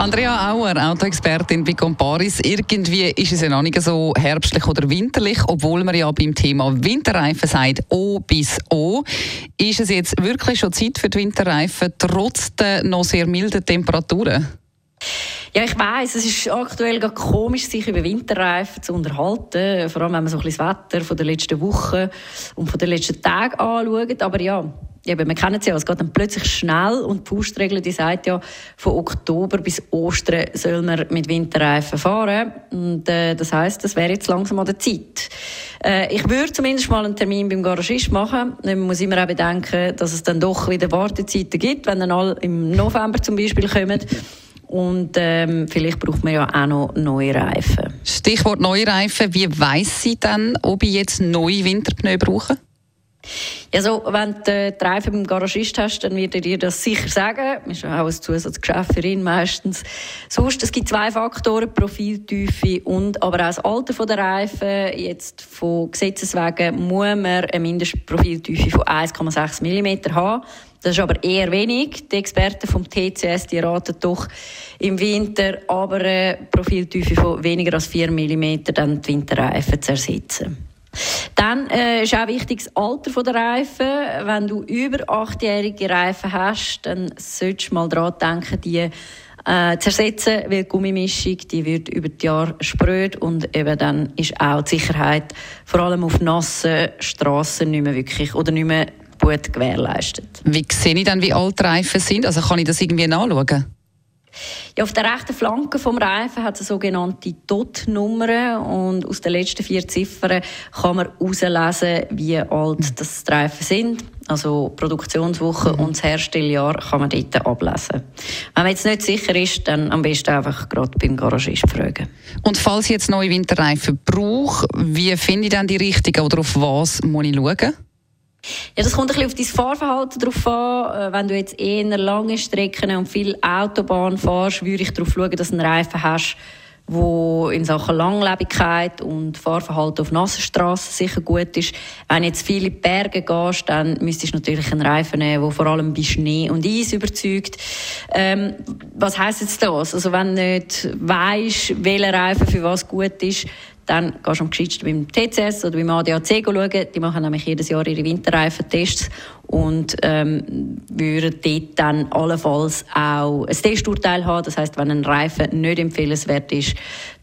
Andrea Auer, Autoexpertin bei Comparis. Irgendwie ist es ja noch nicht so herbstlich oder winterlich, obwohl man ja beim Thema Winterreifen sagt O bis O. Ist es jetzt wirklich schon Zeit für die Winterreifen, trotz der noch sehr milden Temperaturen? Ja, ich weiß, es ist aktuell komisch, sich über Winterreifen zu unterhalten. Vor allem, wenn man so ein bisschen das Wetter von der letzten Woche und von den letzten Tagen anschaut. Aber ja, eben, wir kennen es ja, es geht dann plötzlich schnell und die Faustregel, die sagt ja, von Oktober bis Ostern soll man mit Winterreifen fahren. Und äh, das heißt, das wäre jetzt langsam an der Zeit. Äh, ich würde zumindest mal einen Termin beim Garagist machen. Man muss immer auch bedenken, dass es dann doch wieder Wartezeiten gibt, wenn dann alle im November zum Beispiel kommen. Und ähm, vielleicht braucht man ja auch noch neue Reifen. Stichwort neue Reifen. Wie weiss sie dann, ob ich jetzt neue Winterpneu brauche? Ja, so, wenn du die Reifen beim Garagist hast, dann wird er dir das sicher sagen. Das ist auch ein Zusatzgeschäft für ihn meistens. Sonst, es gibt zwei Faktoren, Profiltiefe und aber auch das Alter der Reifen. Jetzt von Gesetzes wegen muss man eine Mindestprofiltiefe von 1,6 mm haben. Das ist aber eher wenig. Die Experten vom TCS die raten doch im Winter aber eine Profiltiefe von weniger als 4 mm dann die Winterreifen zu ersetzen. Dann äh, ist auch wichtig das Alter der Reifen. Wenn du über achtjährige Reifen hast, dann solltest du mal daran denken, die äh, zu ersetzen, weil die Gummimischung die wird über die Jahre spröd und eben dann ist auch die Sicherheit vor allem auf nassen Straßen nicht mehr wirklich oder nicht mehr gut gewährleistet. Wie sehe ich dann, wie alt Reifen sind? Also kann ich das irgendwie nachschauen? Ja, auf der rechten Flanke vom Reifen hat es sogenannte DOT-Nummer und aus den letzten vier Ziffern kann man herauslesen, wie alt das die Reifen sind. Also Produktionswoche mhm. und das Herstelljahr kann man dort ablesen. Wenn man jetzt nicht sicher ist, dann am besten einfach gerade beim Garagist fragen. Und falls ich jetzt neue Winterreifen brauche, wie finde ich dann die richtigen oder auf was muss ich schauen? Ja, das kommt ein bisschen auf dein Fahrverhalten drauf an. Äh, wenn du jetzt eher lange Strecken und viel Autobahn fährst, würde ich darauf schauen, dass du einen Reifen hast, wo in Sachen Langlebigkeit und Fahrverhalten auf nassen Straßen sicher gut ist. Wenn jetzt viele Berge gehst, dann müsstest du natürlich einen Reifen nehmen, der vor allem bei Schnee und Eis überzeugt. Ähm, was heisst jetzt das? Also wenn du nicht weisst, welcher Reifen für was gut ist, dann gehst du am gescheitsten beim TCS oder beim ADAC schauen. Die machen nämlich jedes Jahr ihre Winterreifentests und ähm, würden dort dann allenfalls auch ein Testurteil haben. Das heißt, wenn ein Reifen nicht empfehlenswert ist,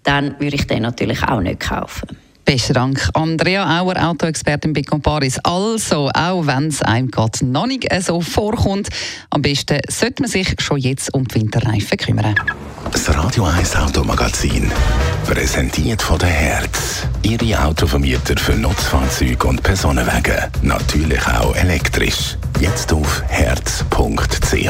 dann würde ich den natürlich auch nicht kaufen. Besten Dank. Andrea Auer, Autoexpertin bei Comparis. Also, auch wenn es einem gerade noch nicht so vorkommt, am besten sollte man sich schon jetzt um die Winterreifen kümmern. Das Radio 1 Automagazin, präsentiert von der Herz. Ihre Autovermieter für Nutzfahrzeuge und Personenwagen. Natürlich auch elektrisch. Jetzt auf herz.ch.